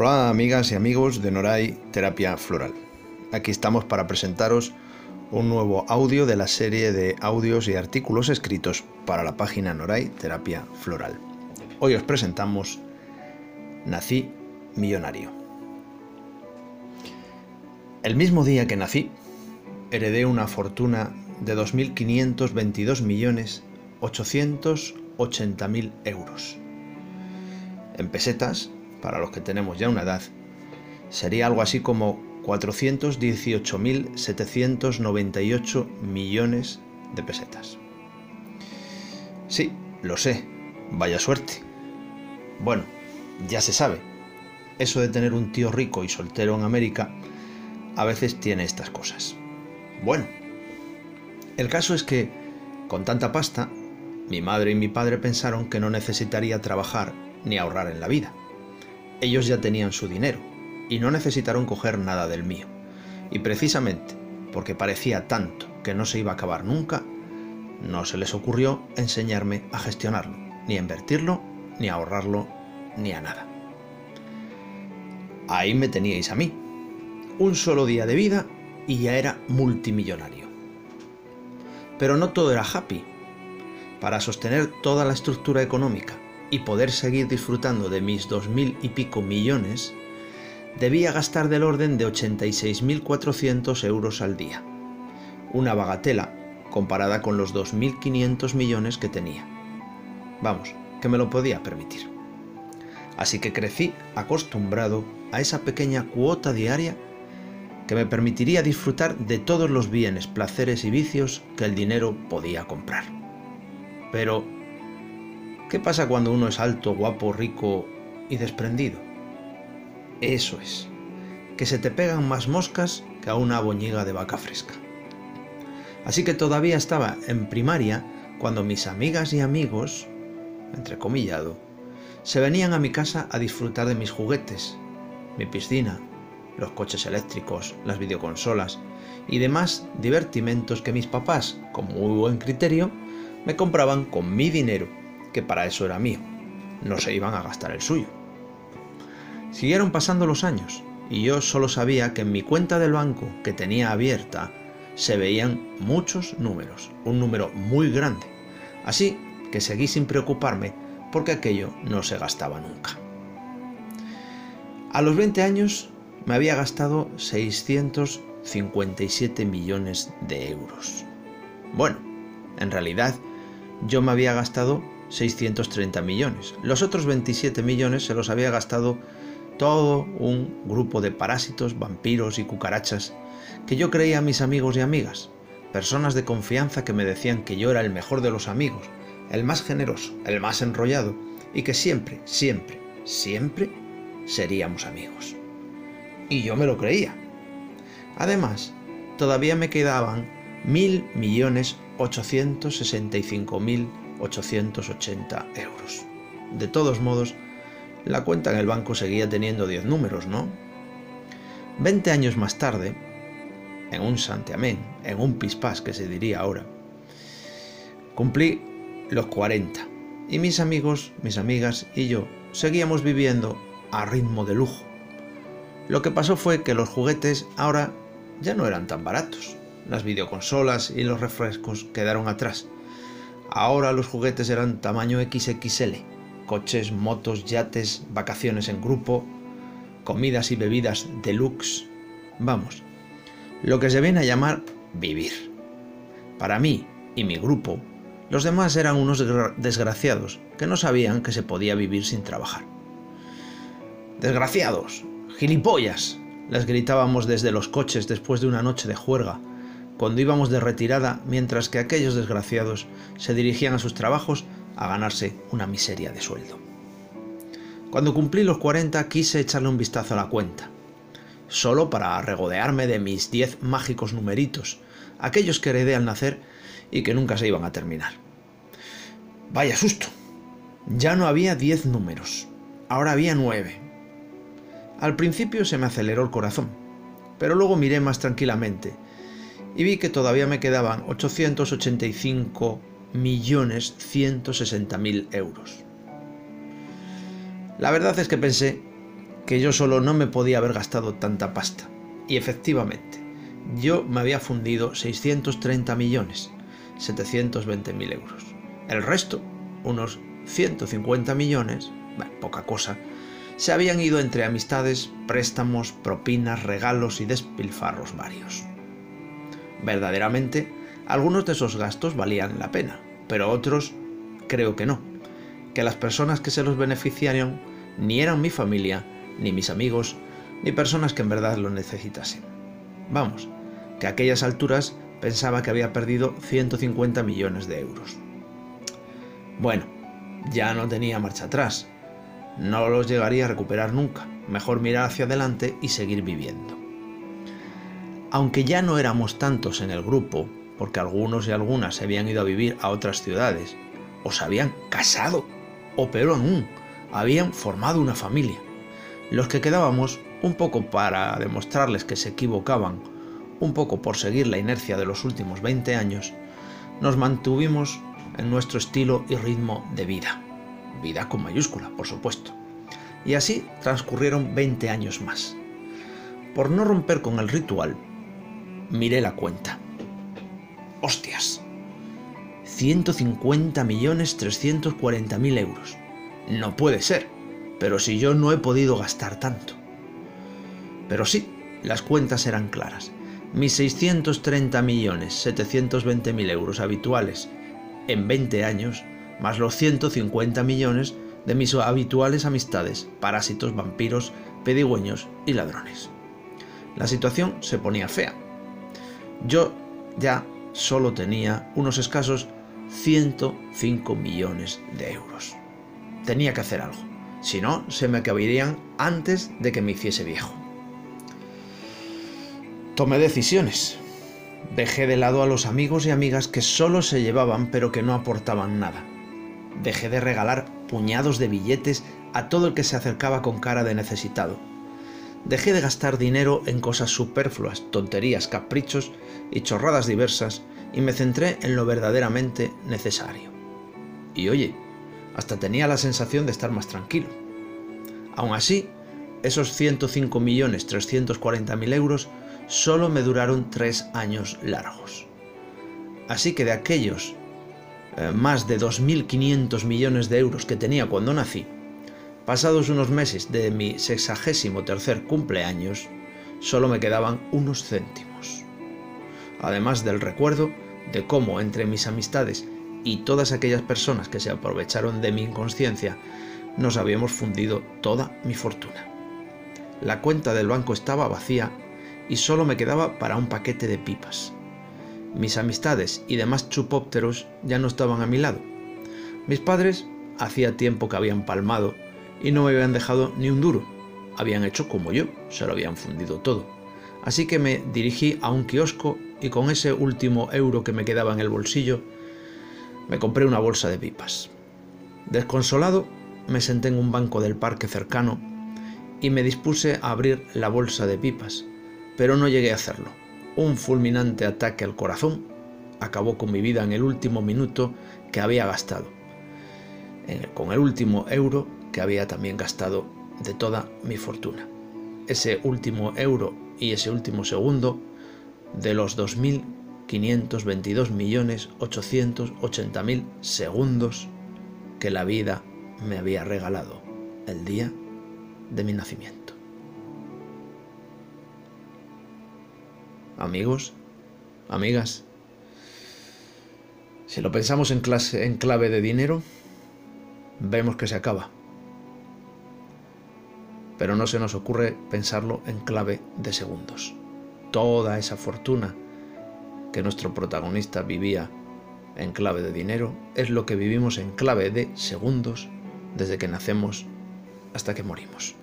Hola amigas y amigos de Noray Terapia Floral. Aquí estamos para presentaros un nuevo audio de la serie de audios y artículos escritos para la página Noray Terapia Floral. Hoy os presentamos Nací Millonario. El mismo día que nací, heredé una fortuna de 2.522.880.000 euros. En pesetas, para los que tenemos ya una edad, sería algo así como 418.798 millones de pesetas. Sí, lo sé, vaya suerte. Bueno, ya se sabe, eso de tener un tío rico y soltero en América a veces tiene estas cosas. Bueno, el caso es que, con tanta pasta, mi madre y mi padre pensaron que no necesitaría trabajar ni ahorrar en la vida. Ellos ya tenían su dinero y no necesitaron coger nada del mío. Y precisamente porque parecía tanto que no se iba a acabar nunca, no se les ocurrió enseñarme a gestionarlo, ni a invertirlo, ni a ahorrarlo, ni a nada. Ahí me teníais a mí. Un solo día de vida y ya era multimillonario. Pero no todo era happy. Para sostener toda la estructura económica y poder seguir disfrutando de mis dos mil y pico millones, debía gastar del orden de 86.400 euros al día. Una bagatela comparada con los 2.500 millones que tenía. Vamos, que me lo podía permitir. Así que crecí acostumbrado a esa pequeña cuota diaria que me permitiría disfrutar de todos los bienes, placeres y vicios que el dinero podía comprar. Pero ¿Qué pasa cuando uno es alto, guapo, rico y desprendido? Eso es, que se te pegan más moscas que a una boñiga de vaca fresca. Así que todavía estaba en primaria cuando mis amigas y amigos, entrecomillado, se venían a mi casa a disfrutar de mis juguetes, mi piscina, los coches eléctricos, las videoconsolas y demás divertimentos que mis papás, con muy buen criterio, me compraban con mi dinero que para eso era mío. No se iban a gastar el suyo. Siguieron pasando los años y yo solo sabía que en mi cuenta del banco que tenía abierta se veían muchos números, un número muy grande. Así que seguí sin preocuparme porque aquello no se gastaba nunca. A los 20 años me había gastado 657 millones de euros. Bueno, en realidad yo me había gastado 630 millones. Los otros 27 millones se los había gastado todo un grupo de parásitos, vampiros y cucarachas que yo creía mis amigos y amigas, personas de confianza que me decían que yo era el mejor de los amigos, el más generoso, el más enrollado y que siempre, siempre, siempre seríamos amigos. Y yo me lo creía. Además, todavía me quedaban mil millones ochocientos mil 880 euros. De todos modos, la cuenta en el banco seguía teniendo 10 números, ¿no? 20 años más tarde, en un santiamén, en un pispás que se diría ahora, cumplí los 40 y mis amigos, mis amigas y yo seguíamos viviendo a ritmo de lujo. Lo que pasó fue que los juguetes ahora ya no eran tan baratos. Las videoconsolas y los refrescos quedaron atrás Ahora los juguetes eran tamaño XXL. Coches, motos, yates, vacaciones en grupo, comidas y bebidas deluxe. Vamos, lo que se viene a llamar vivir. Para mí y mi grupo, los demás eran unos desgraciados que no sabían que se podía vivir sin trabajar. Desgraciados, gilipollas, les gritábamos desde los coches después de una noche de juerga cuando íbamos de retirada, mientras que aquellos desgraciados se dirigían a sus trabajos a ganarse una miseria de sueldo. Cuando cumplí los 40 quise echarle un vistazo a la cuenta, solo para regodearme de mis 10 mágicos numeritos, aquellos que heredé al nacer y que nunca se iban a terminar. Vaya susto. Ya no había 10 números, ahora había 9. Al principio se me aceleró el corazón, pero luego miré más tranquilamente y vi que todavía me quedaban 885 millones 160 mil euros. La verdad es que pensé que yo solo no me podía haber gastado tanta pasta. Y efectivamente, yo me había fundido 630 millones, 720 mil euros. El resto, unos 150 millones, poca cosa, se habían ido entre amistades, préstamos, propinas, regalos y despilfarros varios. Verdaderamente, algunos de esos gastos valían la pena, pero otros creo que no, que las personas que se los beneficiaron ni eran mi familia, ni mis amigos, ni personas que en verdad lo necesitasen. Vamos, que a aquellas alturas pensaba que había perdido 150 millones de euros. Bueno, ya no tenía marcha atrás. No los llegaría a recuperar nunca. Mejor mirar hacia adelante y seguir viviendo. Aunque ya no éramos tantos en el grupo, porque algunos y algunas se habían ido a vivir a otras ciudades, o se habían casado, o peor aún, habían formado una familia. Los que quedábamos, un poco para demostrarles que se equivocaban, un poco por seguir la inercia de los últimos 20 años, nos mantuvimos en nuestro estilo y ritmo de vida. Vida con mayúscula, por supuesto. Y así transcurrieron 20 años más. Por no romper con el ritual, miré la cuenta. ¡Hostias! 150.340.000 euros. No puede ser, pero si yo no he podido gastar tanto. Pero sí, las cuentas eran claras. Mis 630.720.000 euros habituales en 20 años, más los 150 millones de mis habituales amistades, parásitos, vampiros, pedigüeños y ladrones. La situación se ponía fea. Yo ya solo tenía unos escasos 105 millones de euros. Tenía que hacer algo, si no, se me acabarían antes de que me hiciese viejo. Tomé decisiones, Dejé de lado a los amigos y amigas que solo se llevaban pero que no aportaban nada. Dejé de regalar puñados de billetes a todo el que se acercaba con cara de necesitado. Dejé de gastar dinero en cosas superfluas, tonterías, caprichos y chorradas diversas y me centré en lo verdaderamente necesario. Y oye, hasta tenía la sensación de estar más tranquilo. Aún así, esos 105.340.000 euros solo me duraron tres años largos. Así que de aquellos eh, más de 2.500 millones de euros que tenía cuando nací, pasados unos meses de mi sexagésimo tercer cumpleaños, solo me quedaban unos céntimos. Además del recuerdo de cómo entre mis amistades y todas aquellas personas que se aprovecharon de mi inconsciencia, nos habíamos fundido toda mi fortuna. La cuenta del banco estaba vacía y solo me quedaba para un paquete de pipas. Mis amistades y demás chupópteros ya no estaban a mi lado. Mis padres hacía tiempo que habían palmado y no me habían dejado ni un duro. Habían hecho como yo, se lo habían fundido todo. Así que me dirigí a un kiosco y con ese último euro que me quedaba en el bolsillo, me compré una bolsa de pipas. Desconsolado, me senté en un banco del parque cercano y me dispuse a abrir la bolsa de pipas, pero no llegué a hacerlo. Un fulminante ataque al corazón acabó con mi vida en el último minuto que había gastado, con el último euro que había también gastado de toda mi fortuna. Ese último euro y ese último segundo de los 2.522.880.000 segundos que la vida me había regalado el día de mi nacimiento. amigos, amigas. Si lo pensamos en, clase, en clave de dinero, vemos que se acaba. Pero no se nos ocurre pensarlo en clave de segundos. Toda esa fortuna que nuestro protagonista vivía en clave de dinero es lo que vivimos en clave de segundos desde que nacemos hasta que morimos.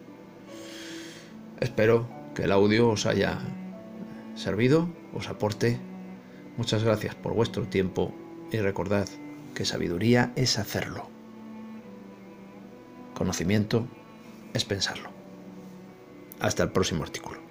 Espero que el audio os haya servido, os aporte. Muchas gracias por vuestro tiempo y recordad que sabiduría es hacerlo. Conocimiento es pensarlo. Hasta el próximo artículo.